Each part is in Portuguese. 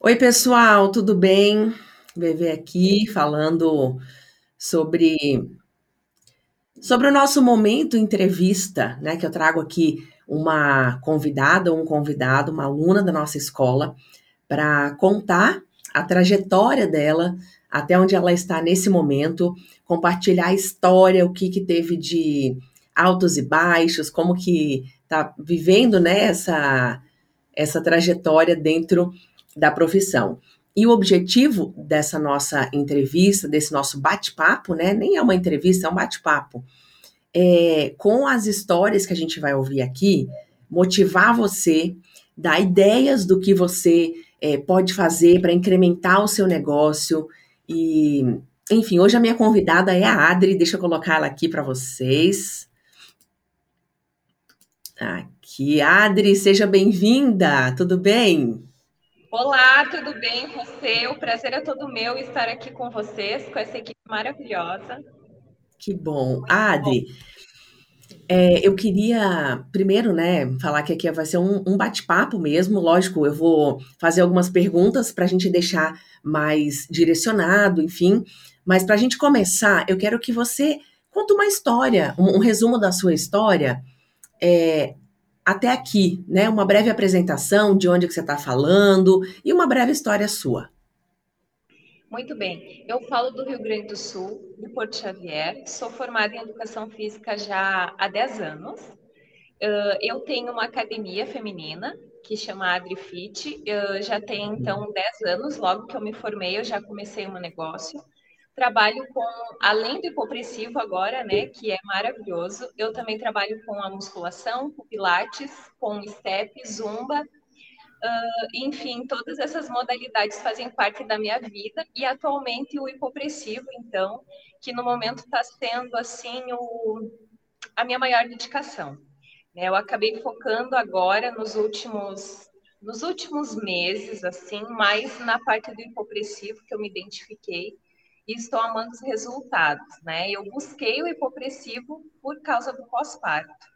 Oi, pessoal, tudo bem? VV aqui falando sobre sobre o nosso momento entrevista, né? Que eu trago aqui uma convidada, um convidado, uma aluna da nossa escola, para contar a trajetória dela até onde ela está nesse momento, compartilhar a história, o que, que teve de altos e baixos, como que está vivendo né, essa, essa trajetória dentro da profissão. E o objetivo dessa nossa entrevista, desse nosso bate-papo, né? Nem é uma entrevista, é um bate-papo. É, com as histórias que a gente vai ouvir aqui, motivar você, dar ideias do que você é, pode fazer para incrementar o seu negócio. E, enfim, hoje a minha convidada é a Adri, deixa eu colocar ela aqui para vocês. Aqui, Adri, seja bem-vinda, tudo bem? Olá, tudo bem você? O prazer é todo meu estar aqui com vocês, com essa equipe maravilhosa. Que bom. Adri, é, eu queria primeiro, né, falar que aqui vai ser um, um bate-papo mesmo. Lógico, eu vou fazer algumas perguntas para a gente deixar mais direcionado, enfim. Mas para a gente começar, eu quero que você conte uma história, um, um resumo da sua história. É, até aqui, né? Uma breve apresentação de onde que você está falando e uma breve história sua. Muito bem. Eu falo do Rio Grande do Sul, de Porto Xavier. Sou formada em Educação Física já há 10 anos. Eu tenho uma academia feminina que chama AdriFit. Já tem, então, 10 anos. Logo que eu me formei, eu já comecei um negócio. Trabalho com, além do hipopressivo agora, né, que é maravilhoso, eu também trabalho com a musculação, com pilates, com step, zumba, uh, enfim, todas essas modalidades fazem parte da minha vida e atualmente o hipopressivo, então, que no momento está sendo, assim, o, a minha maior dedicação. Né? Eu acabei focando agora nos últimos nos últimos meses, assim, mais na parte do hipopressivo que eu me identifiquei, e estou amando os resultados, né? Eu busquei o hipopressivo por causa do pós-parto.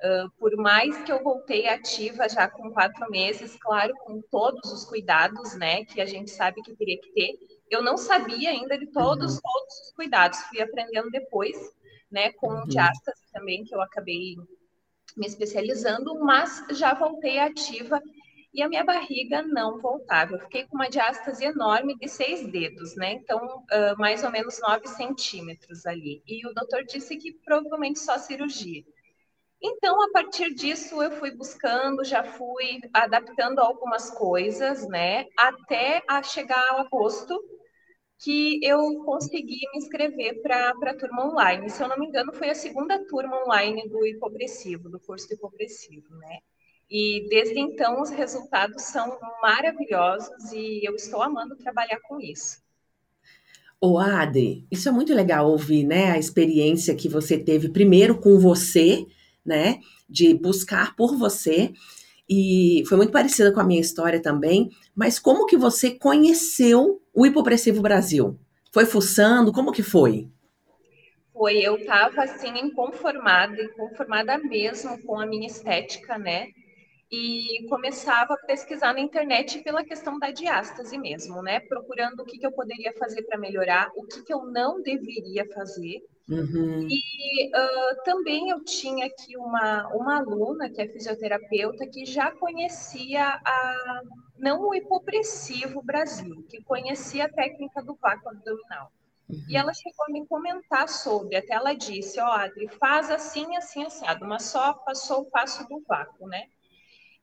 Uh, por mais que eu voltei ativa já com quatro meses, claro, com todos os cuidados, né, que a gente sabe que teria que ter, eu não sabia ainda de todos, uhum. todos os cuidados, fui aprendendo depois, né, com uhum. diástase também, que eu acabei me especializando, mas já voltei ativa e a minha barriga não voltava. Eu fiquei com uma diástase enorme de seis dedos, né? Então, uh, mais ou menos nove centímetros ali. E o doutor disse que provavelmente só cirurgia. Então, a partir disso, eu fui buscando, já fui adaptando algumas coisas, né? Até a chegar ao agosto, que eu consegui me inscrever para a turma online. Se eu não me engano, foi a segunda turma online do hipopressivo, do curso hipopressivo, né? E desde então os resultados são maravilhosos e eu estou amando trabalhar com isso. O Ade, isso é muito legal ouvir, né? A experiência que você teve primeiro com você, né? De buscar por você. E foi muito parecida com a minha história também. Mas como que você conheceu o Hipopressivo Brasil? Foi fuçando? Como que foi? Foi, eu estava assim inconformada, inconformada mesmo com a minha estética, né? E começava a pesquisar na internet pela questão da diástase mesmo, né? Procurando o que, que eu poderia fazer para melhorar, o que, que eu não deveria fazer. Uhum. E uh, também eu tinha aqui uma, uma aluna, que é fisioterapeuta, que já conhecia a, não o hipopressivo Brasil, que conhecia a técnica do vácuo abdominal. Uhum. E ela chegou a me comentar sobre, até ela disse, ó, oh, Adri, faz assim, assim, assado, mas só passou o passo do vácuo, né?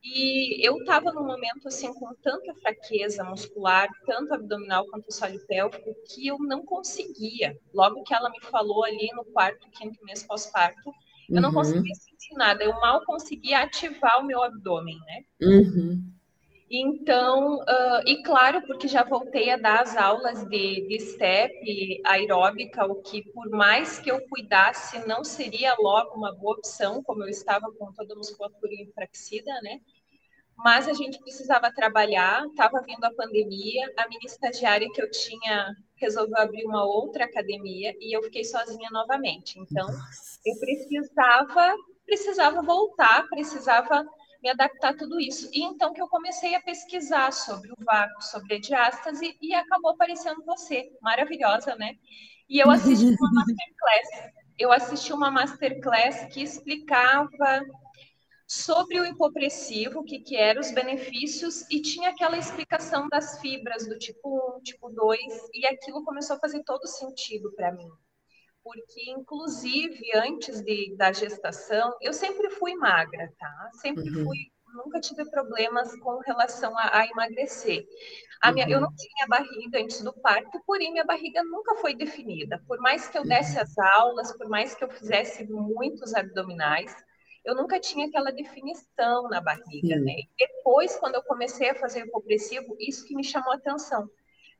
E eu estava num momento assim com tanta fraqueza muscular, tanto abdominal quanto sólido pélvico, que eu não conseguia. Logo que ela me falou ali no quarto, quinto mês pós-parto, eu não uhum. conseguia sentir nada. Eu mal conseguia ativar o meu abdômen, né? Uhum. Então, uh, e claro, porque já voltei a dar as aulas de, de step aeróbica, o que por mais que eu cuidasse, não seria logo uma boa opção, como eu estava com toda a musculatura enfraquecida, né? Mas a gente precisava trabalhar, estava vindo a pandemia, a minha estagiária que eu tinha resolveu abrir uma outra academia e eu fiquei sozinha novamente. Então, eu precisava precisava voltar, precisava me adaptar a tudo isso. E então que eu comecei a pesquisar sobre o vácuo, sobre a diástase, e acabou aparecendo você, maravilhosa, né? E eu assisti uma masterclass. Eu assisti uma masterclass que explicava sobre o hipopressivo, o que, que eram os benefícios, e tinha aquela explicação das fibras do tipo 1, tipo 2, e aquilo começou a fazer todo sentido para mim. Porque, inclusive, antes de, da gestação, eu sempre fui magra, tá? Sempre uhum. fui, nunca tive problemas com relação a, a emagrecer. A minha, uhum. Eu não tinha barriga antes do parto, porém minha barriga nunca foi definida. Por mais que eu desse uhum. as aulas, por mais que eu fizesse muitos abdominais, eu nunca tinha aquela definição na barriga, Sim. né? E depois, quando eu comecei a fazer hipopressivo, isso que me chamou a atenção.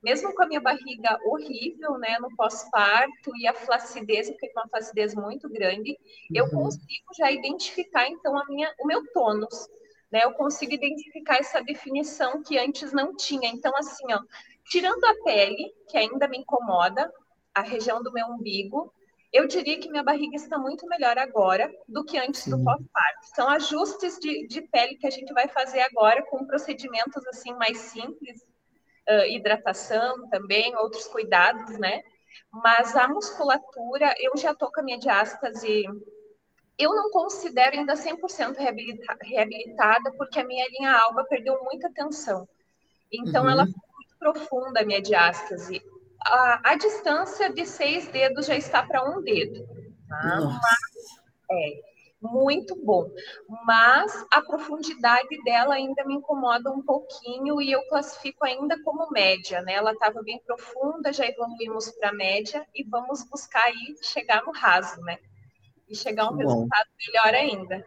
Mesmo com a minha barriga horrível, né, no pós-parto e a flacidez, eu fiquei com uma flacidez muito grande, uhum. eu consigo já identificar, então, a minha, o meu tônus, né? Eu consigo identificar essa definição que antes não tinha. Então, assim, ó, tirando a pele, que ainda me incomoda, a região do meu umbigo, eu diria que minha barriga está muito melhor agora do que antes Sim. do pós-parto. São ajustes de, de, pele que a gente vai fazer agora com procedimentos assim mais simples, uh, hidratação também, outros cuidados, né? Mas a musculatura, eu já estou com a minha diástase, eu não considero ainda 100% reabilita reabilitada, porque a minha linha alba perdeu muita tensão. Então, uhum. ela foi muito profunda, a minha diástase a, a distância de seis dedos já está para um dedo. Tá? Mas, é muito bom. Mas a profundidade dela ainda me incomoda um pouquinho e eu classifico ainda como média, né? Ela estava bem profunda, já evoluímos para média e vamos buscar aí chegar no raso, né? E chegar a um bom. resultado melhor ainda.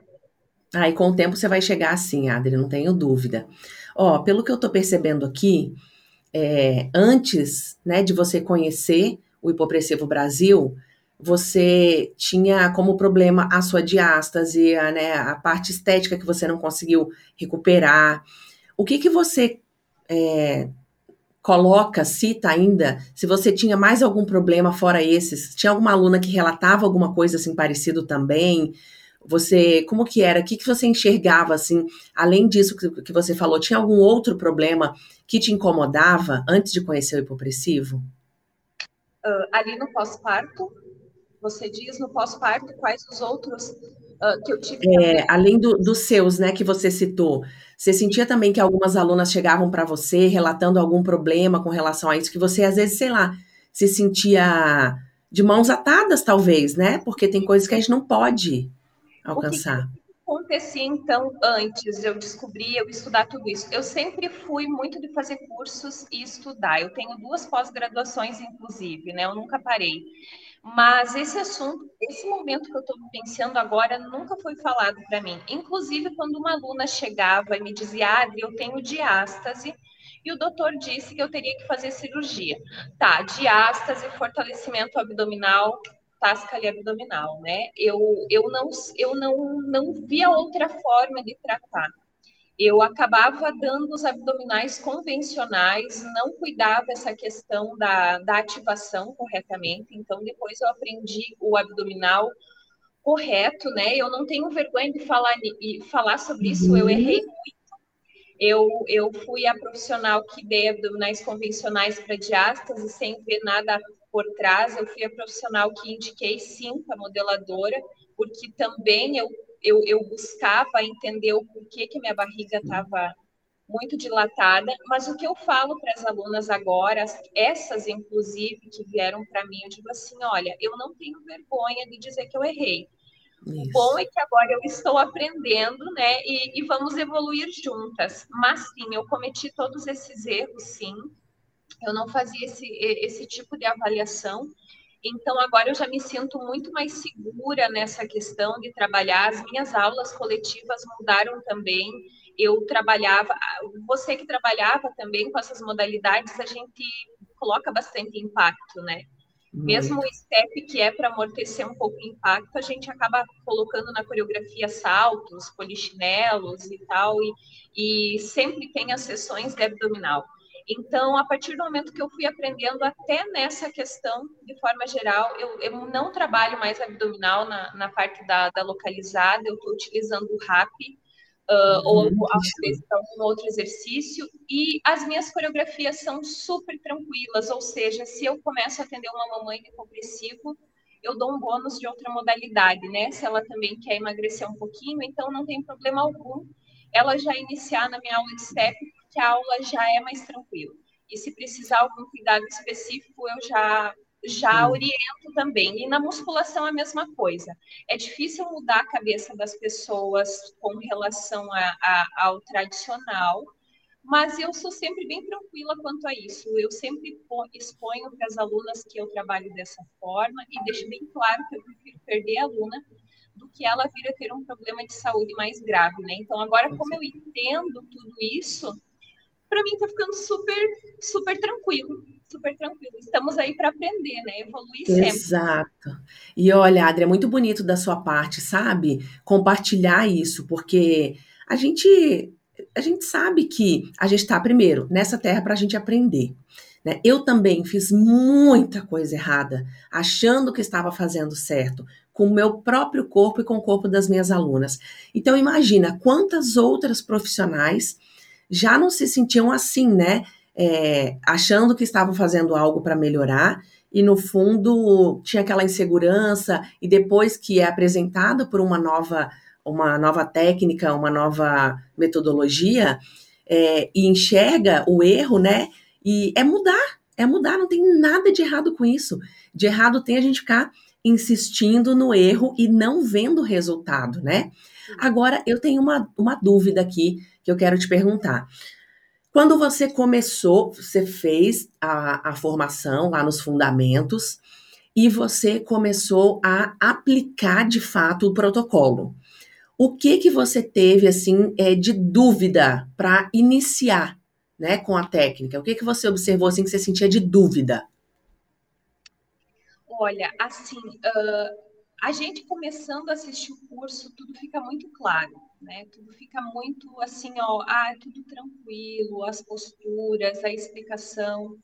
Ah, e com o tempo você vai chegar assim, Adri, não tenho dúvida. Ó, pelo que eu tô percebendo aqui, é, antes né, de você conhecer o Hipopressivo Brasil, você tinha como problema a sua diástase, a, né, a parte estética que você não conseguiu recuperar. O que que você é, coloca, cita ainda, se você tinha mais algum problema fora esses? Tinha alguma aluna que relatava alguma coisa assim parecido também? Você, como que era? O que, que você enxergava, assim, além disso que, que você falou? Tinha algum outro problema que te incomodava antes de conhecer o hipopressivo? Uh, ali no pós-parto, você diz no pós-parto quais os outros uh, que eu tive? É, além do, dos seus, né, que você citou, você sentia também que algumas alunas chegavam para você relatando algum problema com relação a isso, que você às vezes, sei lá, se sentia de mãos atadas, talvez, né? Porque tem coisas que a gente não pode alcançar. O que acontecia então antes eu descobrir, eu estudar tudo isso? Eu sempre fui muito de fazer cursos e estudar. Eu tenho duas pós-graduações, inclusive, né? Eu nunca parei. Mas esse assunto, esse momento que eu estou pensando agora, nunca foi falado para mim. Inclusive, quando uma aluna chegava e me dizia, Adri, eu tenho diástase, e o doutor disse que eu teria que fazer cirurgia. Tá, diástase, fortalecimento abdominal, tasca abdominal, né? Eu, eu, não, eu não, não via outra forma de tratar. Eu acabava dando os abdominais convencionais, não cuidava essa questão da, da ativação corretamente, então depois eu aprendi o abdominal correto, né? Eu não tenho vergonha de falar, de falar sobre isso, eu errei muito. Eu, eu fui a profissional que dei abdominais convencionais para diástase sem ver nada por trás, eu fui a profissional que indiquei sim para modeladora, porque também eu, eu, eu buscava entender o porquê que minha barriga estava muito dilatada, mas o que eu falo para as alunas agora, essas inclusive que vieram para mim, eu digo assim, olha, eu não tenho vergonha de dizer que eu errei. Isso. O bom é que agora eu estou aprendendo, né, e, e vamos evoluir juntas. Mas sim, eu cometi todos esses erros, sim, eu não fazia esse, esse tipo de avaliação. Então, agora eu já me sinto muito mais segura nessa questão de trabalhar. As minhas aulas coletivas mudaram também. Eu trabalhava, você que trabalhava também com essas modalidades, a gente coloca bastante impacto, né? Muito. Mesmo o step que é para amortecer um pouco o impacto, a gente acaba colocando na coreografia saltos, polichinelos e tal, e, e sempre tem as sessões de abdominal. Então, a partir do momento que eu fui aprendendo até nessa questão, de forma geral, eu, eu não trabalho mais abdominal na, na parte da, da localizada, eu estou utilizando o RAP, uh, ou às vezes algum outro exercício, e as minhas coreografias são super tranquilas, ou seja, se eu começo a atender uma mamãe de compressivo, eu dou um bônus de outra modalidade, né? Se ela também quer emagrecer um pouquinho, então não tem problema algum ela já iniciar na minha aula de step, porque a aula já é mais tranquila. E se precisar algum cuidado específico, eu já já oriento também. E na musculação a mesma coisa. É difícil mudar a cabeça das pessoas com relação a, a, ao tradicional, mas eu sou sempre bem tranquila quanto a isso. Eu sempre exponho para as alunas que eu trabalho dessa forma e deixo bem claro que eu prefiro perder a aluna do que ela vir a ter um problema de saúde mais grave, né? Então, agora, como eu entendo tudo isso, para mim está ficando super, super tranquilo, super tranquilo. Estamos aí para aprender, né? Evoluir sempre. Exato. E olha, Adri, é muito bonito da sua parte, sabe? Compartilhar isso, porque a gente a gente sabe que a gente está primeiro nessa terra para a gente aprender. Né? Eu também fiz muita coisa errada, achando que estava fazendo certo, com o meu próprio corpo e com o corpo das minhas alunas. Então imagina quantas outras profissionais já não se sentiam assim, né? É, achando que estavam fazendo algo para melhorar e no fundo tinha aquela insegurança e depois que é apresentado por uma nova uma nova técnica, uma nova metodologia é, e enxerga o erro, né? E é mudar, é mudar, não tem nada de errado com isso. De errado tem a gente ficar insistindo no erro e não vendo o resultado, né? Agora, eu tenho uma, uma dúvida aqui que eu quero te perguntar. Quando você começou, você fez a, a formação lá nos fundamentos e você começou a aplicar de fato o protocolo. O que que você teve assim é, de dúvida para iniciar, né, com a técnica? O que que você observou assim que você sentia de dúvida? Olha, assim, uh, a gente começando a assistir o curso, tudo fica muito claro, né? Tudo fica muito assim, ó, ah, tudo tranquilo, as posturas, a explicação.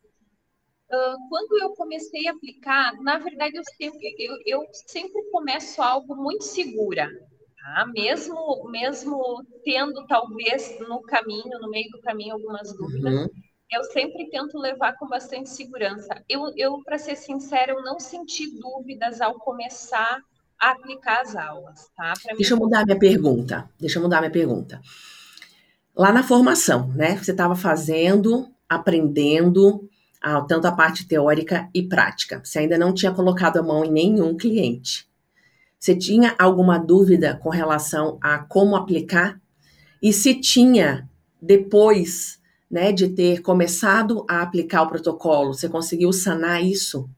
Uh, quando eu comecei a aplicar, na verdade, eu sempre, eu, eu sempre começo algo muito segura, tá? Mesmo, mesmo tendo talvez no caminho, no meio do caminho, algumas dúvidas. Uhum eu sempre tento levar com bastante segurança. Eu, eu para ser sincera, eu não senti dúvidas ao começar a aplicar as aulas, tá? Deixa eu mudar minha pergunta. Deixa eu mudar minha pergunta. Lá na formação, né? Você estava fazendo, aprendendo, tanto a parte teórica e prática. Você ainda não tinha colocado a mão em nenhum cliente. Você tinha alguma dúvida com relação a como aplicar? E se tinha, depois né, de ter começado a aplicar o protocolo? Você conseguiu sanar isso?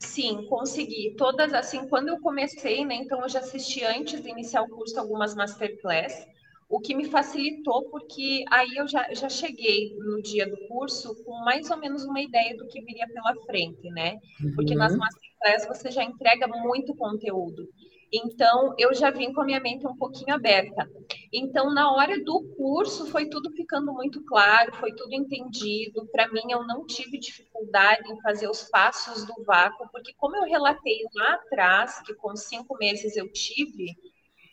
Sim, consegui. Todas, assim, quando eu comecei, né, então eu já assisti antes de iniciar o curso algumas masterclass, o que me facilitou, porque aí eu já, já cheguei no dia do curso com mais ou menos uma ideia do que viria pela frente, né? Porque uhum. nas masterclass você já entrega muito conteúdo. Então, eu já vim com a minha mente um pouquinho aberta. Então, na hora do curso, foi tudo ficando muito claro, foi tudo entendido. Para mim, eu não tive dificuldade em fazer os passos do vácuo, porque, como eu relatei lá atrás, que com cinco meses eu tive,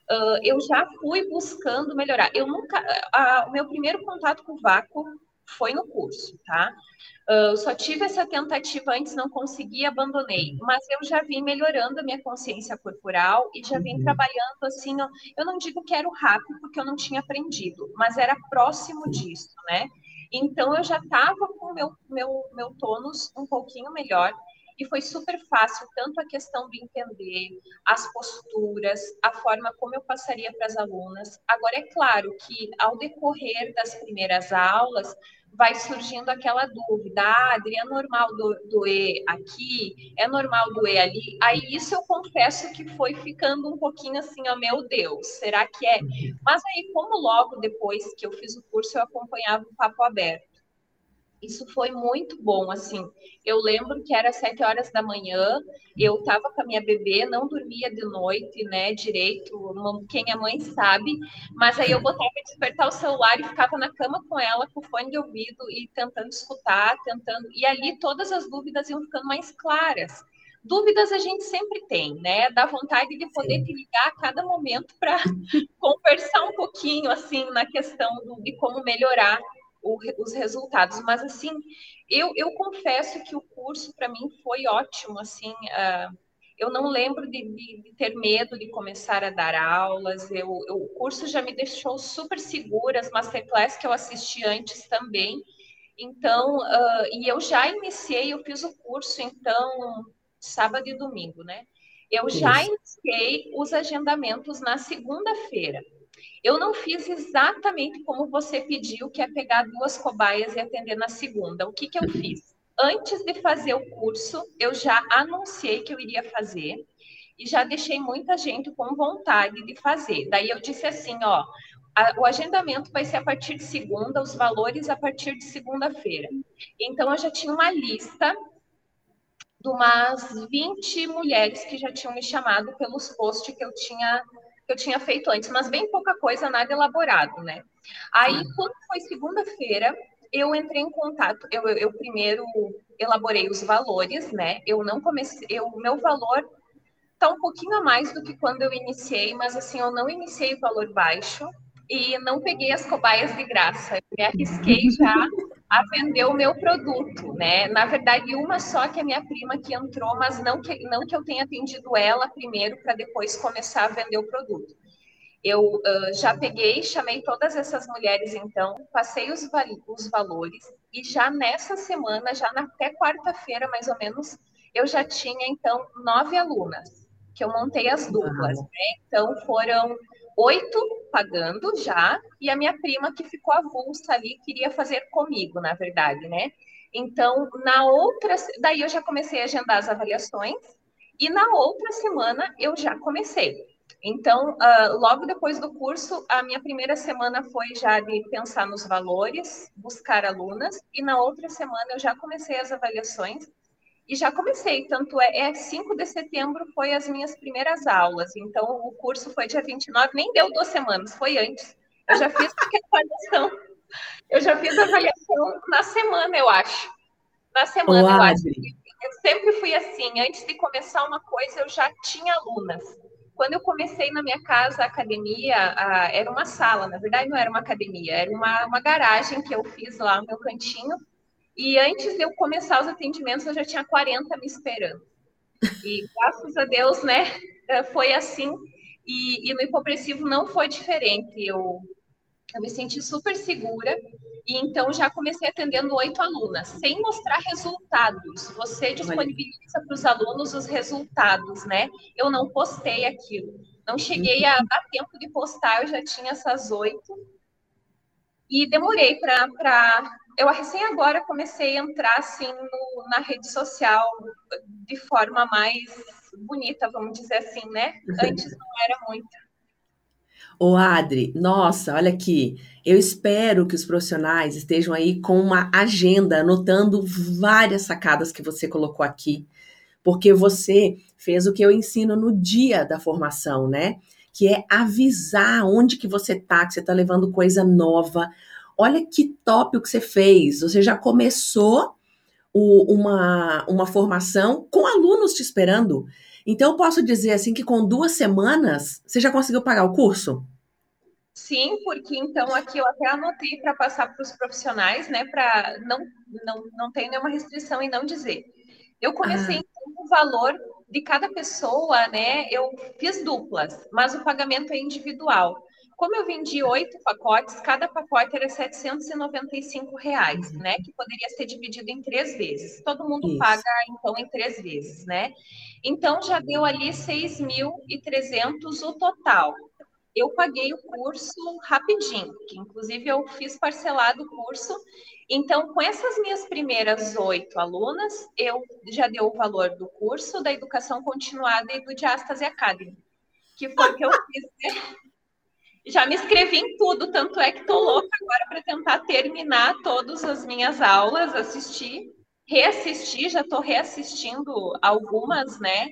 uh, eu já fui buscando melhorar. Eu nunca. O meu primeiro contato com o vácuo foi no curso, tá? Uh, só tive essa tentativa antes, não consegui, abandonei. Uhum. Mas eu já vim melhorando a minha consciência corporal e já vim uhum. trabalhando assim. Eu não digo que era rápido, porque eu não tinha aprendido, mas era próximo disso, né? Então eu já estava com o meu, meu, meu tônus um pouquinho melhor e foi super fácil, tanto a questão de entender as posturas, a forma como eu passaria para as alunas. Agora, é claro que ao decorrer das primeiras aulas, vai surgindo aquela dúvida, ah, Adri, é normal doer aqui, é normal doer ali. Aí isso eu confesso que foi ficando um pouquinho assim, ó, meu Deus, será que é? Mas aí, como logo depois que eu fiz o curso, eu acompanhava o papo aberto. Isso foi muito bom, assim. Eu lembro que era sete horas da manhã, eu estava com a minha bebê, não dormia de noite, né, direito, quem é mãe sabe, mas aí eu botava para despertar o celular e ficava na cama com ela, com o fone de ouvido e tentando escutar, tentando, e ali todas as dúvidas iam ficando mais claras. Dúvidas a gente sempre tem, né? Dá vontade de poder Sim. te ligar a cada momento para conversar um pouquinho, assim, na questão do, de como melhorar o, os resultados. Mas, assim, eu, eu confesso que o curso, para mim, foi ótimo, assim... Uh, eu não lembro de, de, de, ter medo de começar a dar aulas. Eu, eu, o curso já me deixou super segura, as masterclass que eu assisti antes também. Então, uh, e eu já iniciei, eu fiz o curso, então, sábado e domingo, né? Eu já iniciei os agendamentos na segunda-feira. Eu não fiz exatamente como você pediu, que é pegar duas cobaias e atender na segunda. O que, que eu fiz? Antes de fazer o curso, eu já anunciei que eu iria fazer e já deixei muita gente com vontade de fazer. Daí eu disse assim, ó, a, o agendamento vai ser a partir de segunda, os valores a partir de segunda-feira. Então, eu já tinha uma lista de umas 20 mulheres que já tinham me chamado pelos posts que eu tinha que eu tinha feito antes, mas bem pouca coisa, nada elaborado, né? Aí, quando foi segunda-feira, eu entrei em contato, eu, eu, eu, primeiro elaborei os valores, né? Eu não comecei, o meu valor tá um pouquinho a mais do que quando eu iniciei, mas assim, eu não iniciei o valor baixo, e não peguei as cobaias de graça. Eu me arrisquei já a vender o meu produto, né? Na verdade, uma só que é minha prima que entrou, mas não que, não que eu tenha atendido ela primeiro para depois começar a vender o produto. Eu uh, já peguei, chamei todas essas mulheres, então, passei os, os valores, e já nessa semana, já na, até quarta-feira, mais ou menos, eu já tinha, então, nove alunas, que eu montei as duplas, né? Então, foram oito pagando já, e a minha prima que ficou avulsa ali queria fazer comigo, na verdade, né? Então, na outra, daí eu já comecei a agendar as avaliações, e na outra semana eu já comecei. Então, uh, logo depois do curso, a minha primeira semana foi já de pensar nos valores, buscar alunas, e na outra semana eu já comecei as avaliações, e já comecei, tanto é, é 5 de setembro foi as minhas primeiras aulas, então o curso foi dia 29, nem deu duas semanas, foi antes. Eu já fiz a avaliação, eu já fiz a avaliação na semana, eu acho. Na semana, Olá, eu acho. Eu sempre fui assim, antes de começar uma coisa, eu já tinha alunas. Quando eu comecei na minha casa a academia, a, era uma sala, na verdade não era uma academia, era uma, uma garagem que eu fiz lá no meu cantinho, e antes de eu começar os atendimentos, eu já tinha 40 me esperando. E graças a Deus, né, eh, foi assim. E, e no hipopressivo não foi diferente. Eu, eu me senti super segura. E então já comecei atendendo oito alunas, sem mostrar resultados. Você disponibiliza para os alunos os resultados, né? Eu não postei aquilo. Não cheguei a dar tempo de postar, eu já tinha essas oito. E demorei para eu recém agora comecei a entrar assim no, na rede social de forma mais bonita, vamos dizer assim, né? Antes não era muito. Ô Adri, nossa, olha aqui. Eu espero que os profissionais estejam aí com uma agenda, anotando várias sacadas que você colocou aqui, porque você fez o que eu ensino no dia da formação, né? Que é avisar onde que você tá, que você tá levando coisa nova, olha que top o que você fez. Você já começou o, uma, uma formação com alunos te esperando. Então, eu posso dizer assim que com duas semanas você já conseguiu pagar o curso? Sim, porque então aqui eu até anotei para passar para os profissionais, né? Para não, não, não ter nenhuma restrição em não dizer. Eu comecei ah. com o valor de cada pessoa, né? Eu fiz duplas, mas o pagamento é individual. Como eu vendi oito pacotes, cada pacote era 795 reais, né? Que poderia ser dividido em três vezes. Todo mundo Isso. paga, então, em três vezes, né? Então, já deu ali 6.300 o total. Eu paguei o curso rapidinho, que inclusive eu fiz parcelado o curso. Então, com essas minhas primeiras oito alunas, eu já dei o valor do curso, da educação continuada e do Diastase Academy, que foi o que eu fiz. Né? Já me inscrevi em tudo, tanto é que estou louca agora para tentar terminar todas as minhas aulas, assistir, reassistir, já estou reassistindo algumas, né?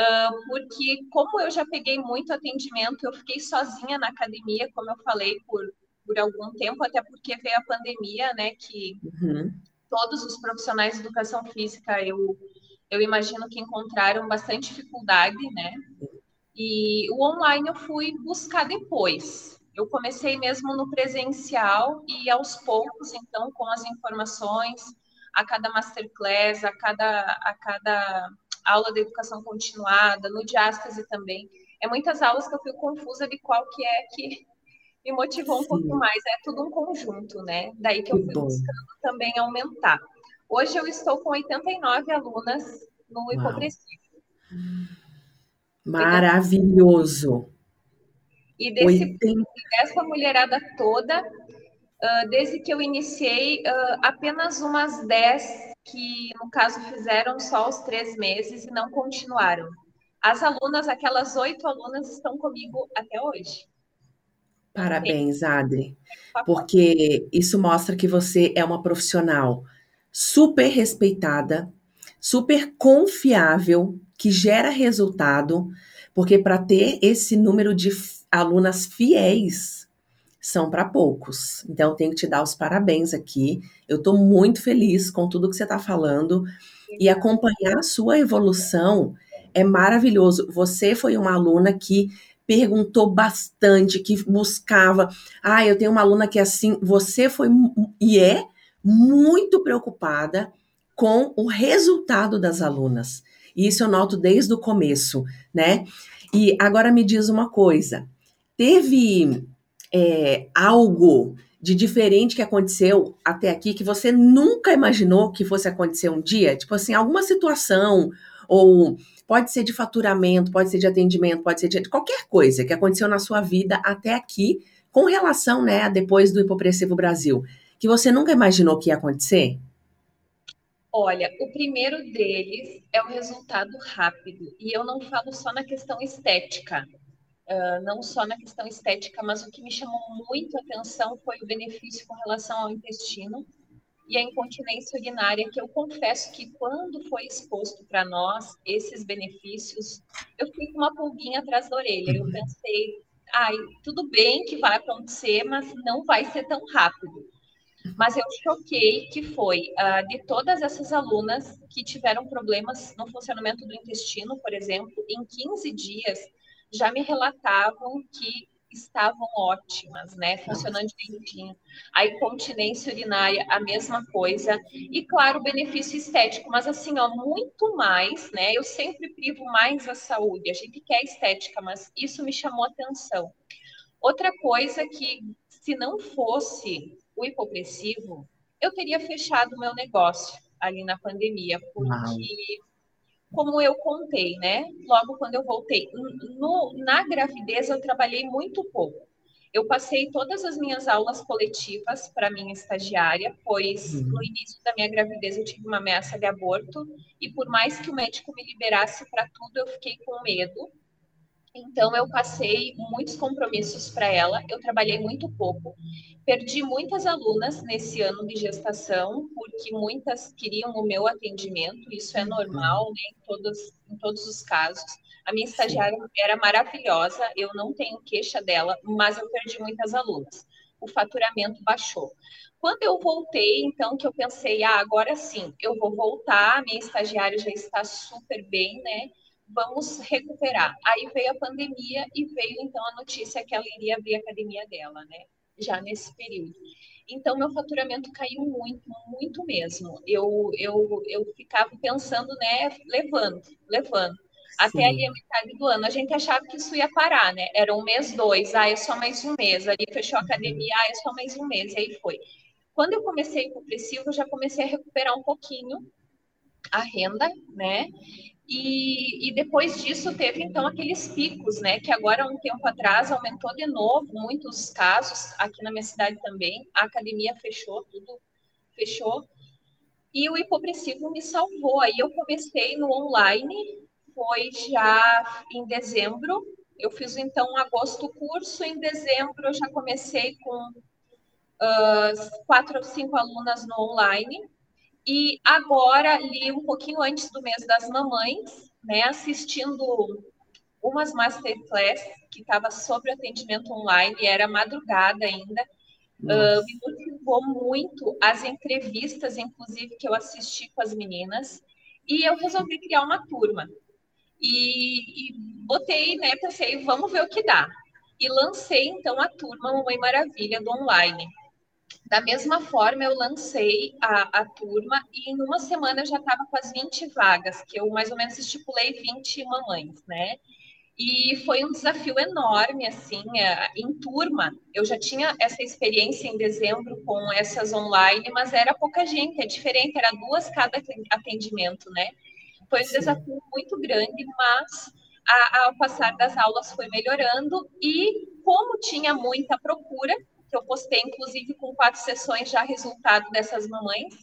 Uh, porque como eu já peguei muito atendimento, eu fiquei sozinha na academia, como eu falei, por, por algum tempo, até porque veio a pandemia, né? Que uhum. todos os profissionais de educação física eu eu imagino que encontraram bastante dificuldade, né? E o online eu fui buscar depois. Eu comecei mesmo no presencial e aos poucos, então, com as informações, a cada masterclass, a cada, a cada aula de educação continuada, no diástase também. É muitas aulas que eu fico confusa de qual que é que me motivou um Sim. pouco mais. É tudo um conjunto, né? Daí que eu fui buscando também aumentar. Hoje eu estou com 89 alunas no Hipopressivo. Maravilhoso! E desse, 80... dessa mulherada toda, uh, desde que eu iniciei, uh, apenas umas 10 que, no caso, fizeram só os três meses e não continuaram. As alunas, aquelas oito alunas, estão comigo até hoje. Parabéns, Adri, porque isso mostra que você é uma profissional super respeitada, super confiável, que gera resultado, porque para ter esse número de alunas fiéis são para poucos. Então, tenho que te dar os parabéns aqui. Eu estou muito feliz com tudo que você está falando e acompanhar a sua evolução é maravilhoso. Você foi uma aluna que perguntou bastante, que buscava. Ah, eu tenho uma aluna que é assim. Você foi e é muito preocupada com o resultado das alunas. Isso eu noto desde o começo, né? E agora me diz uma coisa: teve é, algo de diferente que aconteceu até aqui que você nunca imaginou que fosse acontecer um dia? Tipo assim, alguma situação, ou pode ser de faturamento, pode ser de atendimento, pode ser de qualquer coisa que aconteceu na sua vida até aqui, com relação, né, depois do Hipopressivo Brasil, que você nunca imaginou que ia acontecer? Olha, o primeiro deles é o resultado rápido. E eu não falo só na questão estética, uh, não só na questão estética, mas o que me chamou muito a atenção foi o benefício com relação ao intestino e a incontinência urinária, que eu confesso que quando foi exposto para nós esses benefícios, eu fiquei com uma pulguinha atrás da orelha. Eu pensei, ai, tudo bem que vai acontecer, mas não vai ser tão rápido. Mas eu choquei que foi uh, de todas essas alunas que tiveram problemas no funcionamento do intestino, por exemplo, em 15 dias já me relatavam que estavam ótimas, né? Funcionando direitinho. A incontinência urinária, a mesma coisa. E, claro, o benefício estético, mas assim, ó, muito mais, né? Eu sempre privo mais a saúde. A gente quer estética, mas isso me chamou atenção. Outra coisa que, se não fosse o hipopressivo, eu teria fechado o meu negócio ali na pandemia, porque Uau como eu contei, né? Logo quando eu voltei. No, na gravidez, eu trabalhei muito pouco. Eu passei todas as minhas aulas coletivas para minha estagiária, pois uhum. no início da minha gravidez eu tive uma ameaça de aborto e por mais que o médico me liberasse para tudo, eu fiquei com medo. Então eu passei muitos compromissos para ela, eu trabalhei muito pouco. Perdi muitas alunas nesse ano de gestação, porque muitas queriam o meu atendimento, isso é normal né, em, todos, em todos os casos. A minha estagiária era maravilhosa, eu não tenho queixa dela, mas eu perdi muitas alunas. O faturamento baixou. Quando eu voltei, então, que eu pensei, ah, agora sim, eu vou voltar, a minha estagiária já está super bem, né? Vamos recuperar. Aí veio a pandemia e veio, então, a notícia que ela iria abrir a academia dela, né? já nesse período. Então, meu faturamento caiu muito, muito mesmo. Eu, eu, eu ficava pensando, né, levando, levando. Até ali a metade do ano. A gente achava que isso ia parar, né? Era um mês, dois, ah, é só mais um mês. Ali fechou a academia, ah, é só mais um mês. E aí foi. Quando eu comecei com o Preciso, eu já comecei a recuperar um pouquinho a renda, né? E, e, depois disso teve então aqueles picos, né? Que agora um tempo atrás aumentou de novo muitos casos aqui na minha cidade também. A academia fechou, tudo fechou. E o hipopressivo me salvou. Aí eu comecei no online, foi já em dezembro. Eu fiz então um agosto curso, em dezembro eu já comecei com uh, quatro ou cinco alunas no online e agora, ali um pouquinho antes do mês das mamães, né, assistindo umas masterclass que estava sobre atendimento online, era madrugada ainda, uh, me motivou muito as entrevistas, inclusive, que eu assisti com as meninas, e eu resolvi criar uma turma. E, e botei, né, pensei, vamos ver o que dá. E lancei, então, a turma Mamãe Maravilha do online. Da mesma forma, eu lancei a, a turma e em uma semana eu já estava com as 20 vagas, que eu mais ou menos estipulei 20 mamães, né? E foi um desafio enorme, assim, é, em turma. Eu já tinha essa experiência em dezembro com essas online, mas era pouca gente, é diferente, era duas cada atendimento, né? Foi um Sim. desafio muito grande, mas a, ao passar das aulas foi melhorando e como tinha muita procura, que eu postei inclusive com quatro sessões já resultado dessas mamães,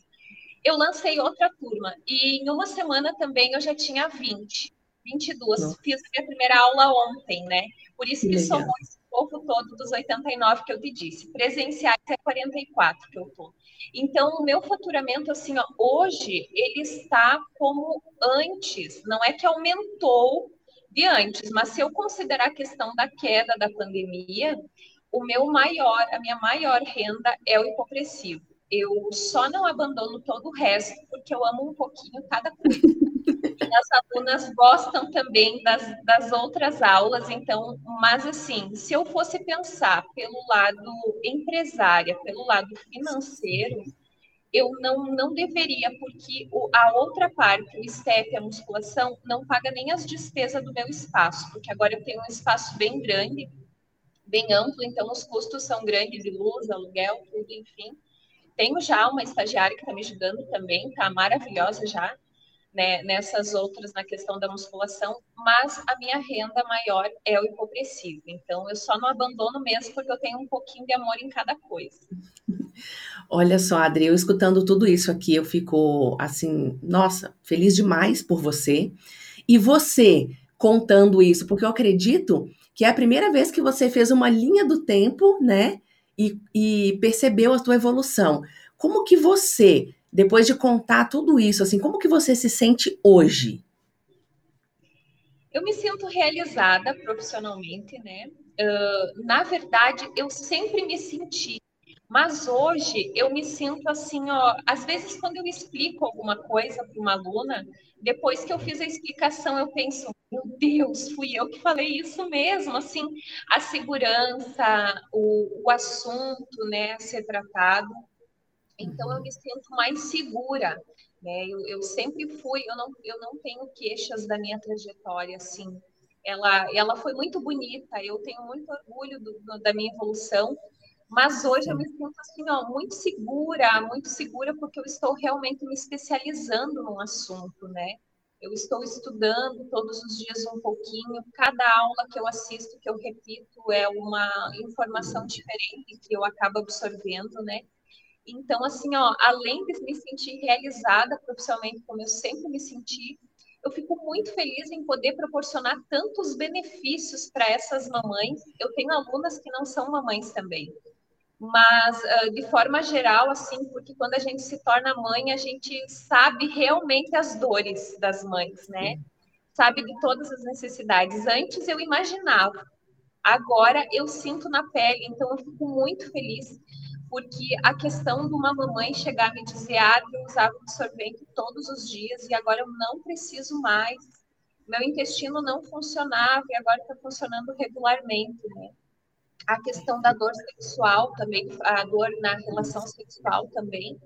eu lancei outra turma e em uma semana também eu já tinha 20. 22. Não. Fiz a minha primeira aula ontem, né? Por isso que, que somos esse pouco todo dos 89 que eu te disse. Presenciais é 44 que eu tô. Então, o meu faturamento, assim, ó, hoje, ele está como antes. Não é que aumentou de antes, mas se eu considerar a questão da queda da pandemia, o meu maior, a minha maior renda é o hipopressivo. Eu só não abandono todo o resto porque eu amo um pouquinho cada coisa. as alunas gostam também das, das outras aulas, então, mas assim, se eu fosse pensar pelo lado empresária, pelo lado financeiro, eu não, não deveria, porque o, a outra parte, o STEP, a musculação, não paga nem as despesas do meu espaço, porque agora eu tenho um espaço bem grande, bem amplo, então os custos são grandes de luz, aluguel, tudo, enfim. Tenho já uma estagiária que está me ajudando também, tá maravilhosa já né, nessas outras na questão da musculação, mas a minha renda maior é o hipopressivo. Então eu só não abandono mesmo porque eu tenho um pouquinho de amor em cada coisa. Olha só, Adri, eu escutando tudo isso aqui, eu fico assim, nossa, feliz demais por você. E você contando isso, porque eu acredito que é a primeira vez que você fez uma linha do tempo, né? E, e percebeu a tua evolução. Como que você depois de contar tudo isso, assim, como que você se sente hoje? Eu me sinto realizada profissionalmente, né? Uh, na verdade, eu sempre me senti, mas hoje eu me sinto assim, ó. Às vezes, quando eu explico alguma coisa para uma aluna, depois que eu fiz a explicação, eu penso, meu Deus, fui eu que falei isso mesmo, assim, a segurança, o, o assunto, né, a ser tratado. Então eu me sinto mais segura, né? Eu, eu, sempre fui, eu não, eu não tenho queixas da minha trajetória, assim. Ela, ela foi muito bonita, eu tenho muito orgulho do, do, da minha evolução, mas hoje eu me sinto assim, ó, muito segura, muito segura porque eu estou realmente me especializando num assunto, né? Eu estou estudando todos os dias um pouquinho, cada aula que eu assisto, que eu repito, é uma informação diferente que eu acabo absorvendo, né? Então, assim, ó, além de me sentir realizada profissionalmente, como eu sempre me senti, eu fico muito feliz em poder proporcionar tantos benefícios para essas mamães. Eu tenho alunas que não são mamães também, mas de forma geral, assim, porque quando a gente se torna mãe, a gente sabe realmente as dores das mães, né? Sabe de todas as necessidades. Antes eu imaginava, agora eu sinto na pele, então eu fico muito feliz porque a questão de uma mamãe chegar a me dizer, ah, eu usava absorvente todos os dias e agora eu não preciso mais, meu intestino não funcionava e agora está funcionando regularmente, né? A questão da dor sexual também, a dor na relação sexual também,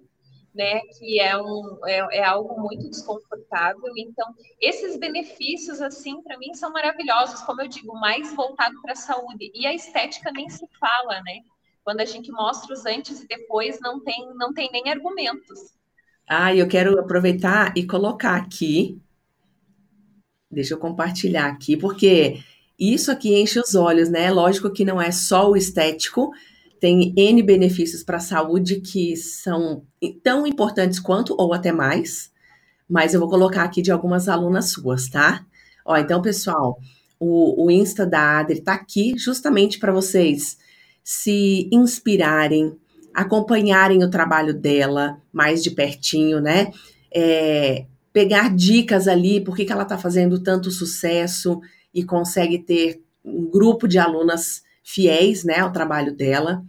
né, que é, um, é, é, algo muito desconfortável. Então, esses benefícios, assim, para mim são maravilhosos, como eu digo, mais voltado para a saúde. E a estética nem se fala, né? Quando a gente mostra os antes e depois, não tem, não tem nem argumentos. Ah, eu quero aproveitar e colocar aqui. Deixa eu compartilhar aqui, porque isso aqui enche os olhos, né? Lógico que não é só o estético, tem N benefícios para a saúde que são tão importantes quanto, ou até mais, mas eu vou colocar aqui de algumas alunas suas, tá? Ó, então, pessoal, o, o Insta da Adri tá aqui justamente para vocês se inspirarem, acompanharem o trabalho dela mais de pertinho, né? É, pegar dicas ali, por que, que ela está fazendo tanto sucesso e consegue ter um grupo de alunas fiéis, né, ao trabalho dela.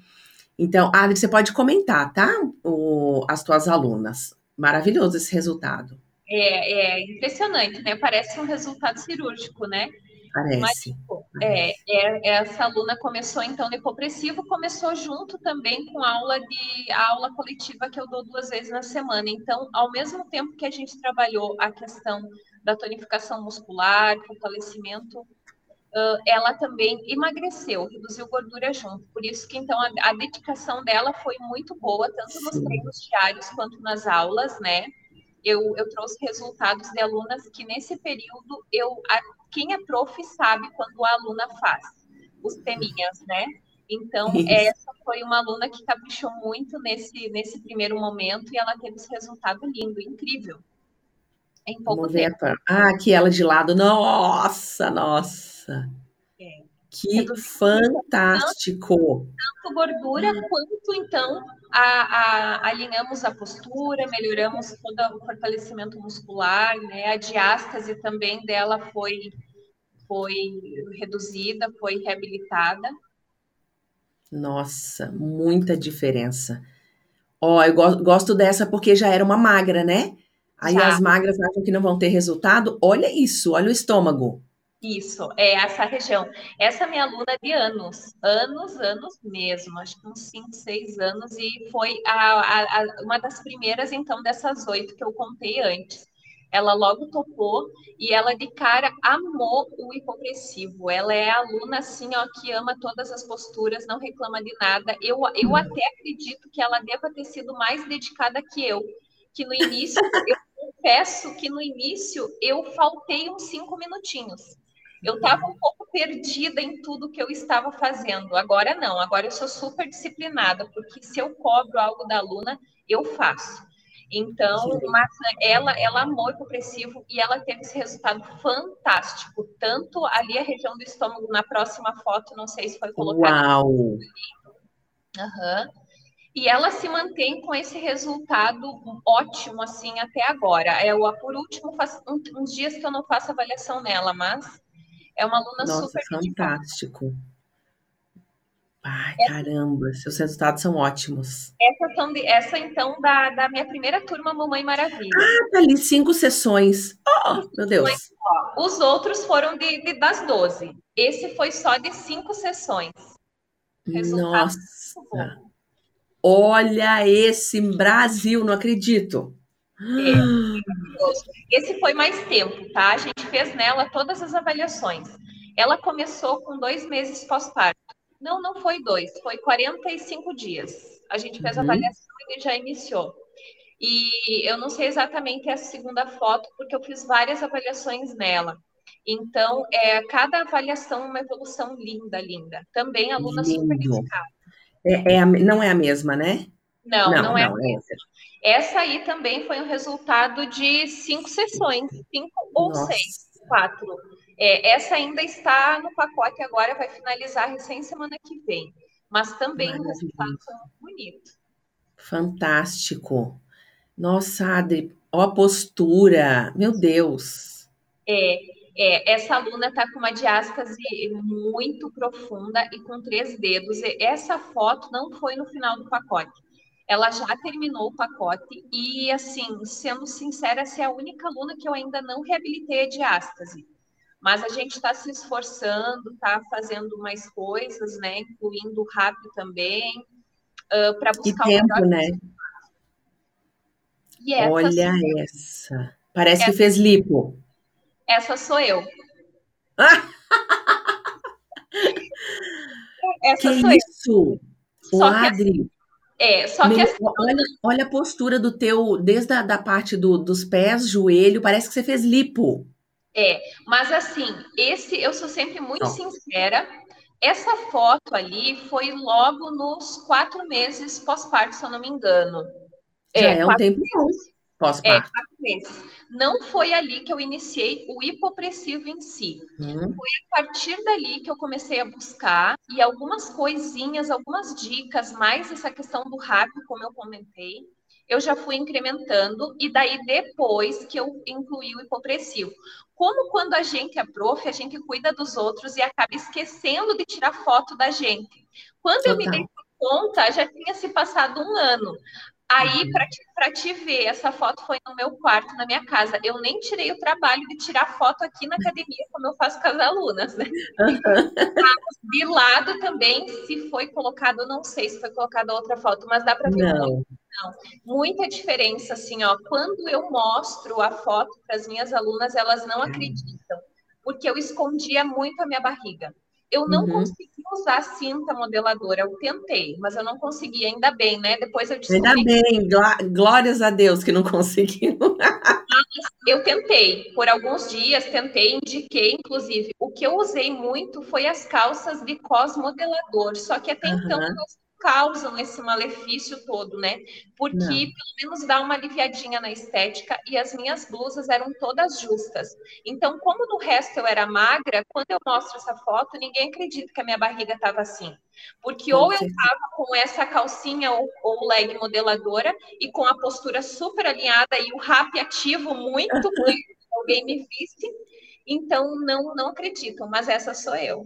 Então, Adri, você pode comentar, tá? O, as tuas alunas. Maravilhoso esse resultado. É, é impressionante, né? Parece um resultado cirúrgico, né? Parece. Mas, tipo, é, é, essa aluna começou então no hipopressivo, começou junto também com aula de aula coletiva que eu dou duas vezes na semana. Então, ao mesmo tempo que a gente trabalhou a questão da tonificação muscular, fortalecimento, ela também emagreceu, reduziu gordura junto. Por isso que então a, a dedicação dela foi muito boa, tanto nos treinos diários quanto nas aulas, né? Eu, eu trouxe resultados de alunas que nesse período eu quem é prof sabe quando a aluna faz os teminhas, né? Então, Isso. essa foi uma aluna que caprichou muito nesse, nesse primeiro momento e ela teve esse resultado lindo, incrível. Em pouco Vamos tempo. Ver, ah, aqui ela de lado. Nossa, nossa. É. Que fantástico! Tanto, tanto gordura hum. quanto, então, a, a, alinhamos a postura, melhoramos todo o fortalecimento muscular, né? A diástase também dela foi, foi reduzida, foi reabilitada. Nossa, muita diferença. Ó, oh, eu go gosto dessa porque já era uma magra, né? Aí já. as magras acham que não vão ter resultado. Olha isso, olha o estômago. Isso, é essa região. Essa minha aluna de anos, anos, anos mesmo, acho que uns 5, 6 anos, e foi a, a, a, uma das primeiras, então, dessas oito que eu contei antes. Ela logo topou e ela de cara amou o hipopressivo. Ela é aluna, assim, ó, que ama todas as posturas, não reclama de nada. Eu, eu uhum. até acredito que ela deva ter sido mais dedicada que eu, que no início, eu confesso que no início eu faltei uns cinco minutinhos eu estava um pouco perdida em tudo que eu estava fazendo. Agora não, agora eu sou super disciplinada, porque se eu cobro algo da aluna, eu faço. Então, mas ela, ela amou o hipopressivo e ela teve esse resultado fantástico, tanto ali a região do estômago na próxima foto, não sei se foi colocado. Uau! Uhum. E ela se mantém com esse resultado ótimo assim até agora. É o por último faz uns dias que eu não faço avaliação nela, mas é uma aluna Nossa, super fantástico. Ai, essa, caramba, seus resultados são ótimos. Essa, são de, essa então, da, da minha primeira turma Mamãe Maravilha. Ah, tá ali, cinco sessões. Oh, meu Deus. Mas, ó, os outros foram de, de, das 12. Esse foi só de cinco sessões. Resultado Nossa. Olha esse Brasil, não acredito. É, esse foi mais tempo, tá? A gente fez nela todas as avaliações. Ela começou com dois meses pós-parto. Não, não foi dois, foi 45 dias. A gente fez uhum. a avaliação e já iniciou. E eu não sei exatamente essa segunda foto, porque eu fiz várias avaliações nela. Então, é, cada avaliação é uma evolução linda, linda. Também aluna Lindo. super dedicada. É, é a, não é a mesma, né? Não, não, não é. Não, é essa aí também foi um resultado de cinco sessões, cinco ou Nossa. seis, quatro. É, essa ainda está no pacote agora, vai finalizar recém semana que vem. Mas também o resultado foi muito bonito. Fantástico. Nossa, Adri, ó a postura, meu Deus. É, é, essa aluna está com uma diástase muito profunda e com três dedos. Essa foto não foi no final do pacote ela já terminou o pacote e, assim, sendo sincera, essa é a única aluna que eu ainda não reabilitei a diástase. Mas a gente está se esforçando, está fazendo mais coisas, né? Incluindo o RAP também, uh, para buscar e tempo, o né? E essa, Olha essa. Parece essa, que fez lipo. Essa sou eu. essa que sou isso? eu. O Adri, é, só que assim, olha, olha a postura do teu, desde a da parte do, dos pés, joelho, parece que você fez lipo. É, mas assim, esse eu sou sempre muito Não. sincera. Essa foto ali foi logo nos quatro meses pós-parto, se eu não me engano. Já é, é um tempo meses. Pós-parto. É, quatro meses. Não foi ali que eu iniciei o hipopressivo em si. Hum. Foi a partir dali que eu comecei a buscar e algumas coisinhas, algumas dicas, mais essa questão do rápido, como eu comentei, eu já fui incrementando e daí depois que eu incluí o hipopressivo. Como quando a gente é prof, a gente cuida dos outros e acaba esquecendo de tirar foto da gente. Quando Total. eu me dei conta, já tinha se passado um ano Aí, uhum. para te, te ver, essa foto foi no meu quarto, na minha casa. Eu nem tirei o trabalho de tirar foto aqui na academia, como eu faço com as alunas, né? Uhum. De lado também, se foi colocado, não sei se foi colocada outra foto, mas dá para ver não. muito, não. muita diferença, assim, ó. Quando eu mostro a foto para as minhas alunas, elas não acreditam, porque eu escondia muito a minha barriga. Eu não uhum. consegui usar cinta modeladora, eu tentei, mas eu não consegui, ainda bem, né? Depois eu descobri. Ainda bem, glórias a Deus que não conseguiu. eu tentei, por alguns dias, tentei, indiquei, inclusive. O que eu usei muito foi as calças de cos modelador, só que até uhum. então eu causam esse malefício todo, né? Porque Não. pelo menos dá uma aliviadinha na estética e as minhas blusas eram todas justas. Então, como no resto eu era magra, quando eu mostro essa foto, ninguém acredita que a minha barriga estava assim. Porque ou eu estava com essa calcinha ou, ou leg modeladora e com a postura super alinhada e o rap ativo muito, que alguém me visse, então não, não acreditam, mas essa sou eu.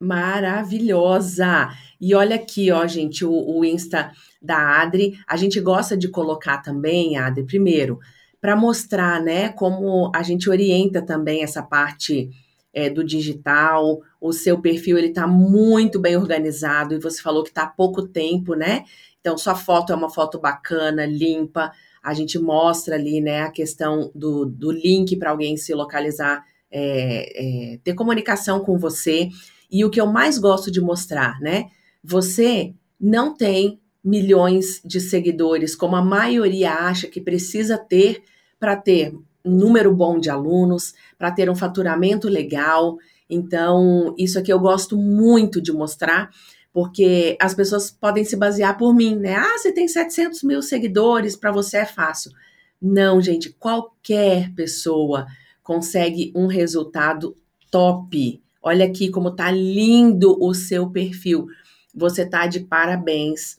Maravilhosa! E olha aqui, ó, gente, o, o Insta da Adri. A gente gosta de colocar também, Adri, primeiro, para mostrar, né, como a gente orienta também essa parte é, do digital. O seu perfil ele está muito bem organizado e você falou que está há pouco tempo, né? Então, sua foto é uma foto bacana, limpa. A gente mostra ali, né, a questão do, do link para alguém se localizar, é, é, ter comunicação com você. E o que eu mais gosto de mostrar, né? Você não tem milhões de seguidores, como a maioria acha que precisa ter para ter um número bom de alunos, para ter um faturamento legal. Então, isso aqui eu gosto muito de mostrar, porque as pessoas podem se basear por mim, né? Ah, você tem 700 mil seguidores, para você é fácil. Não, gente, qualquer pessoa consegue um resultado top. Olha aqui como tá lindo o seu perfil. Você tá de parabéns,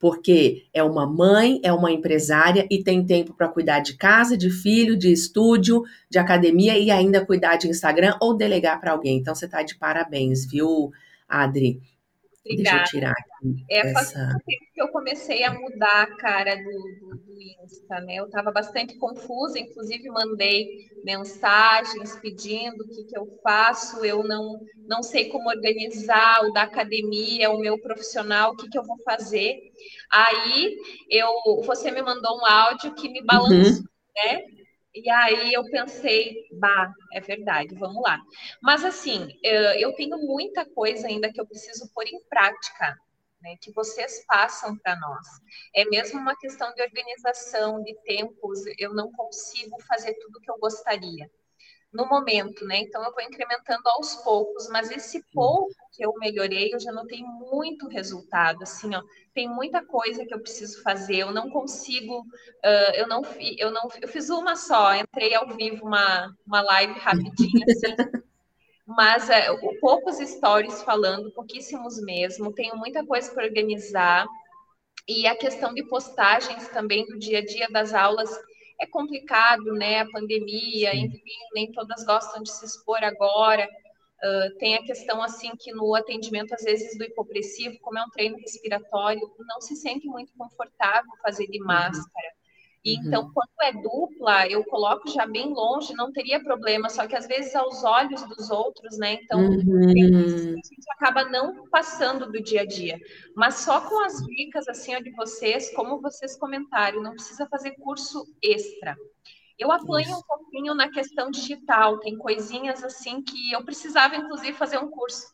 porque é uma mãe, é uma empresária e tem tempo para cuidar de casa, de filho, de estúdio, de academia e ainda cuidar de Instagram ou delegar para alguém. Então você tá de parabéns, viu, Adri? Obrigada. Deixa eu tirar aqui. É, essa... faz tempo que eu comecei a mudar a cara do, do, do Insta, né? Eu estava bastante confusa, inclusive mandei mensagens pedindo o que, que eu faço, eu não, não sei como organizar o da academia, o meu profissional, o que, que eu vou fazer. Aí eu, você me mandou um áudio que me balançou, uhum. né? E aí eu pensei, bah, é verdade, vamos lá. Mas assim, eu tenho muita coisa ainda que eu preciso pôr em prática, né, que vocês passam para nós. É mesmo uma questão de organização, de tempos, eu não consigo fazer tudo o que eu gostaria no momento, né? Então eu vou incrementando aos poucos, mas esse pouco que eu melhorei, eu já notei muito resultado, assim, ó, tem muita coisa que eu preciso fazer, eu não consigo, uh, eu não, eu não, eu fiz uma só, entrei ao vivo uma, uma live rapidinha, assim, mas uh, poucos stories falando, pouquíssimos mesmo, tenho muita coisa para organizar, e a questão de postagens também do dia a dia das aulas, é complicado, né? A pandemia, enfim, nem todas gostam de se expor agora. Uh, tem a questão assim que no atendimento às vezes do hipopressivo, como é um treino respiratório, não se sente muito confortável fazer de uhum. máscara. E uhum. então, quando é dupla, eu coloco já bem longe, não teria problema, só que às vezes aos olhos dos outros, né? Então, uhum. a gente acaba não passando do dia a dia. Mas só com as dicas, assim, ó, de vocês, como vocês comentaram, não precisa fazer curso extra. Eu apanho Isso. um pouquinho na questão digital, tem coisinhas assim que eu precisava, inclusive, fazer um curso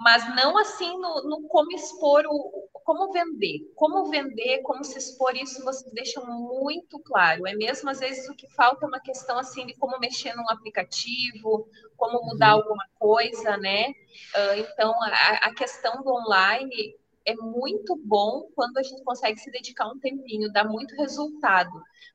mas não assim no, no, como expor o como vender, como vender, como se expor isso vocês deixam muito claro. É mesmo às vezes o que falta é uma questão assim de como mexer num aplicativo, como mudar uhum. alguma coisa, né? Uh, então a, a questão do online é muito bom quando a gente consegue se dedicar um tempinho, dá muito resultado.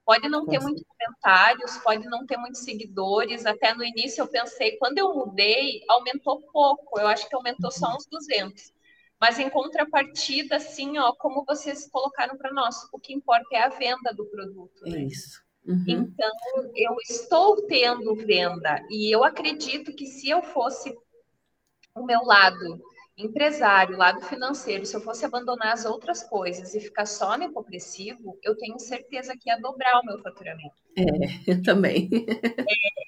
Pode não ter muitos comentários, pode não ter muitos seguidores. Até no início eu pensei, quando eu mudei, aumentou pouco. Eu acho que aumentou só uns 200. Mas em contrapartida, assim, ó, como vocês colocaram para nós, o que importa é a venda do produto. Né? Isso. Uhum. Então, eu estou tendo venda e eu acredito que se eu fosse o meu lado empresário, lado financeiro, se eu fosse abandonar as outras coisas e ficar só no hipopressivo, eu tenho certeza que ia dobrar o meu faturamento. É, eu também.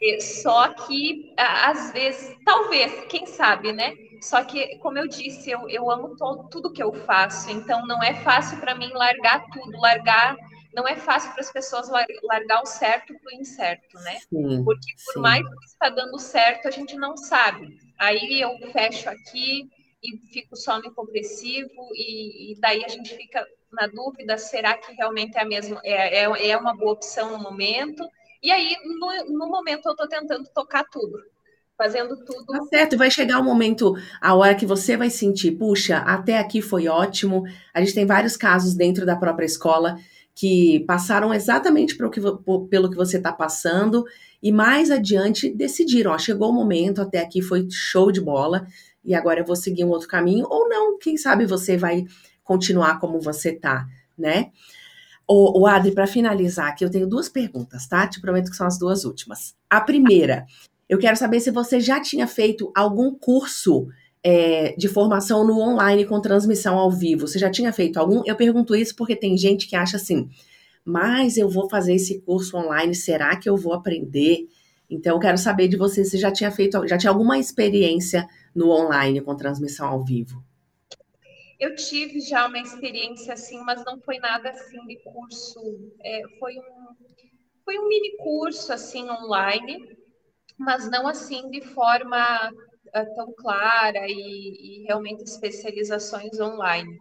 É, só que, às vezes, talvez, quem sabe, né? Só que, como eu disse, eu, eu amo todo, tudo que eu faço, então não é fácil para mim largar tudo, largar. Não é fácil para as pessoas largar o certo para o incerto, né? Sim, Porque por sim. mais que está dando certo, a gente não sabe. Aí eu fecho aqui, e fico só no hipopressivo, e, e, daí a gente fica na dúvida, será que realmente é a mesma, é, é, é uma boa opção no momento? E aí, no, no momento, eu estou tentando tocar tudo, fazendo tudo. Tá certo, vai chegar o um momento, a hora que você vai sentir, puxa, até aqui foi ótimo. A gente tem vários casos dentro da própria escola que passaram exatamente pelo que, pelo que você está passando e mais adiante decidiram, ó, chegou o momento, até aqui foi show de bola e agora eu vou seguir um outro caminho, ou não, quem sabe você vai continuar como você tá, né? O, o Adri, para finalizar aqui, eu tenho duas perguntas, tá? Te prometo que são as duas últimas. A primeira, eu quero saber se você já tinha feito algum curso é, de formação no online com transmissão ao vivo. Você já tinha feito algum? Eu pergunto isso porque tem gente que acha assim, mas eu vou fazer esse curso online, será que eu vou aprender? Então, eu quero saber de você se já tinha feito, já tinha alguma experiência no online com transmissão ao vivo? Eu tive já uma experiência assim, mas não foi nada assim de curso. É, foi, um, foi um mini curso assim online, mas não assim de forma uh, tão clara e, e, realmente especializações online.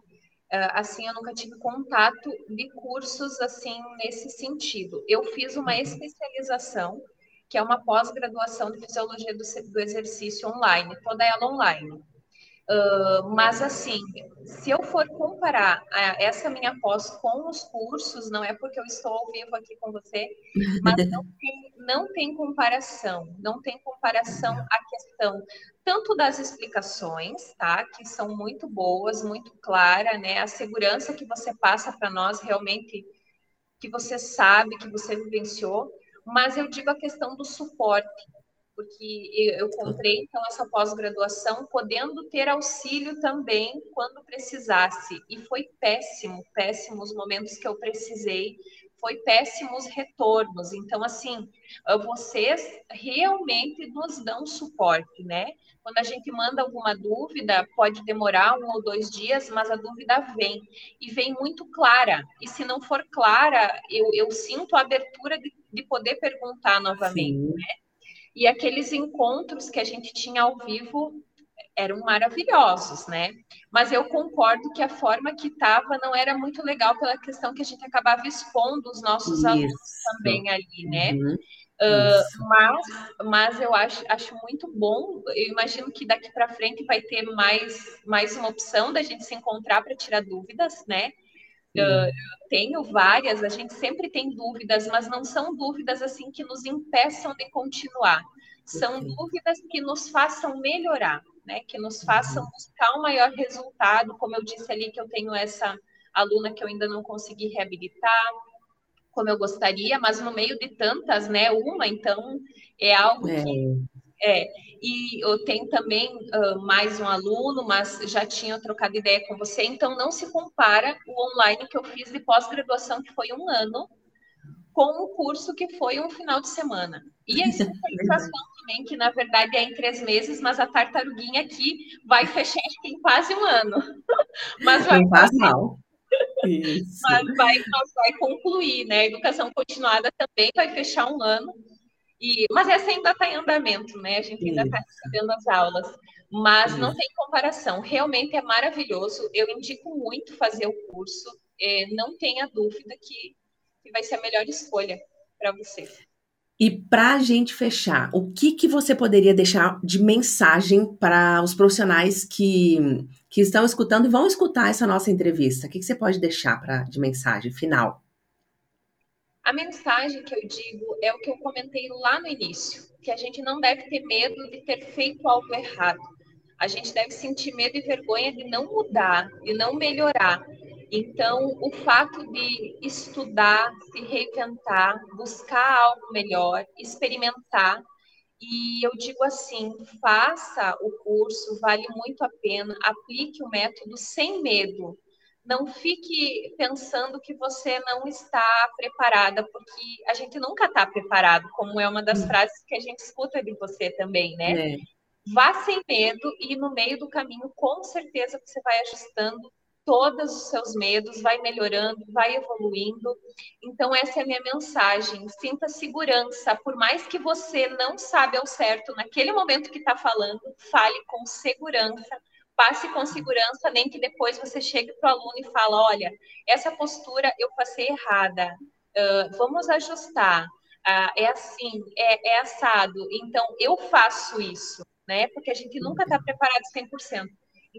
Uh, assim, eu nunca tive contato de cursos assim nesse sentido. Eu fiz uma especialização que é uma pós-graduação de fisiologia do, do, exercício online, toda ela online. Uh, mas assim, se eu for comparar a, essa minha pós com os cursos, não é porque eu estou ao vivo aqui com você, mas não tem, não tem comparação, não tem comparação a questão tanto das explicações, tá, que são muito boas, muito clara, né, a segurança que você passa para nós realmente que você sabe, que você vivenciou, mas eu digo a questão do suporte, porque eu comprei então essa pós-graduação podendo ter auxílio também quando precisasse. E foi péssimo, péssimo os momentos que eu precisei, foi péssimos retornos. Então assim, vocês realmente nos dão suporte, né? Quando a gente manda alguma dúvida, pode demorar um ou dois dias, mas a dúvida vem e vem muito clara. E se não for clara, eu, eu sinto a abertura de de poder perguntar novamente, né? E aqueles encontros que a gente tinha ao vivo eram maravilhosos, né? Mas eu concordo que a forma que estava não era muito legal pela questão que a gente acabava expondo os nossos Isso. alunos também ali, né? Uhum. Uh, mas, mas eu acho, acho muito bom. Eu imagino que daqui para frente vai ter mais, mais uma opção da gente se encontrar para tirar dúvidas, né? Uh, tenho várias, a gente sempre tem dúvidas, mas não são dúvidas assim que nos impeçam de continuar. São dúvidas que nos façam melhorar, né? Que nos façam uhum. buscar um maior resultado. Como eu disse ali que eu tenho essa aluna que eu ainda não consegui reabilitar, como eu gostaria, mas no meio de tantas, né? Uma, então é algo é. que é, e eu tenho também uh, mais um aluno, mas já tinha trocado ideia com você, então não se compara o online que eu fiz de pós-graduação, que foi um ano, com o curso que foi um final de semana. E a especialização também, que na verdade é em três meses, mas a tartaruguinha aqui vai fechar em quase um ano. mas vai mal. Mas vai, mas vai concluir, né? A educação continuada também vai fechar um ano. E, mas essa ainda está em andamento, né? A gente ainda está recebendo as aulas. Mas não tem comparação. Realmente é maravilhoso. Eu indico muito fazer o curso. É, não tenha dúvida que, que vai ser a melhor escolha para você. E para a gente fechar, o que, que você poderia deixar de mensagem para os profissionais que, que estão escutando e vão escutar essa nossa entrevista? O que, que você pode deixar pra, de mensagem final? A mensagem que eu digo é o que eu comentei lá no início, que a gente não deve ter medo de ter feito algo errado. A gente deve sentir medo e vergonha de não mudar, de não melhorar. Então, o fato de estudar, se reinventar, buscar algo melhor, experimentar E eu digo assim: faça o curso, vale muito a pena, aplique o método sem medo. Não fique pensando que você não está preparada, porque a gente nunca está preparado, como é uma das hum. frases que a gente escuta de você também, né? É. Vá sem medo e no meio do caminho, com certeza, você vai ajustando todos os seus medos, vai melhorando, vai evoluindo. Então, essa é a minha mensagem. Sinta segurança, por mais que você não sabe ao certo naquele momento que está falando, fale com segurança, passe com segurança, nem que depois você chegue para o aluno e fale: olha, essa postura eu passei errada, uh, vamos ajustar. Uh, é assim, é, é assado. Então, eu faço isso, né? Porque a gente nunca está preparado 100%.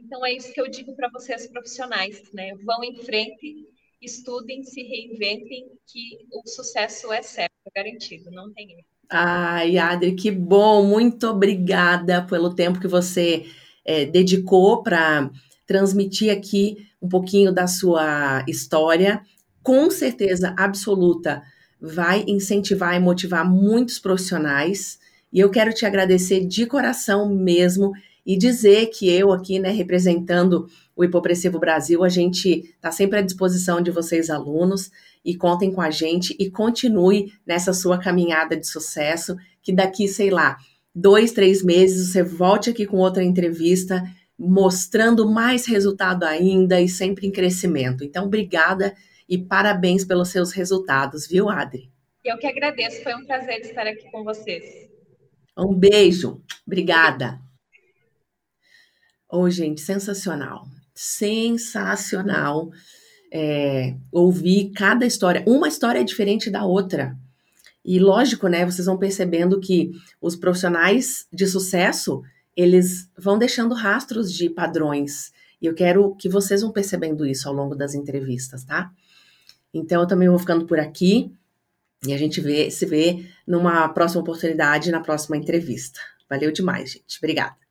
Então é isso que eu digo para vocês profissionais, né? Vão em frente, estudem, se reinventem, que o sucesso é certo, é garantido, não tem erro. Ai, Adri, que bom! Muito obrigada pelo tempo que você é, dedicou para transmitir aqui um pouquinho da sua história. Com certeza absoluta, vai incentivar e motivar muitos profissionais. E eu quero te agradecer de coração mesmo e dizer que eu aqui, né, representando o Hipopressivo Brasil, a gente está sempre à disposição de vocês, alunos, e contem com a gente e continue nessa sua caminhada de sucesso, que daqui, sei lá, dois, três meses você volte aqui com outra entrevista, mostrando mais resultado ainda e sempre em crescimento. Então, obrigada e parabéns pelos seus resultados, viu, Adri? Eu que agradeço, foi um prazer estar aqui com vocês. Um beijo, obrigada. Oh, gente, sensacional. Sensacional é, ouvir cada história. Uma história é diferente da outra. E lógico, né? Vocês vão percebendo que os profissionais de sucesso eles vão deixando rastros de padrões. E eu quero que vocês vão percebendo isso ao longo das entrevistas, tá? Então eu também vou ficando por aqui e a gente vê, se vê numa próxima oportunidade, na próxima entrevista. Valeu demais, gente. Obrigada.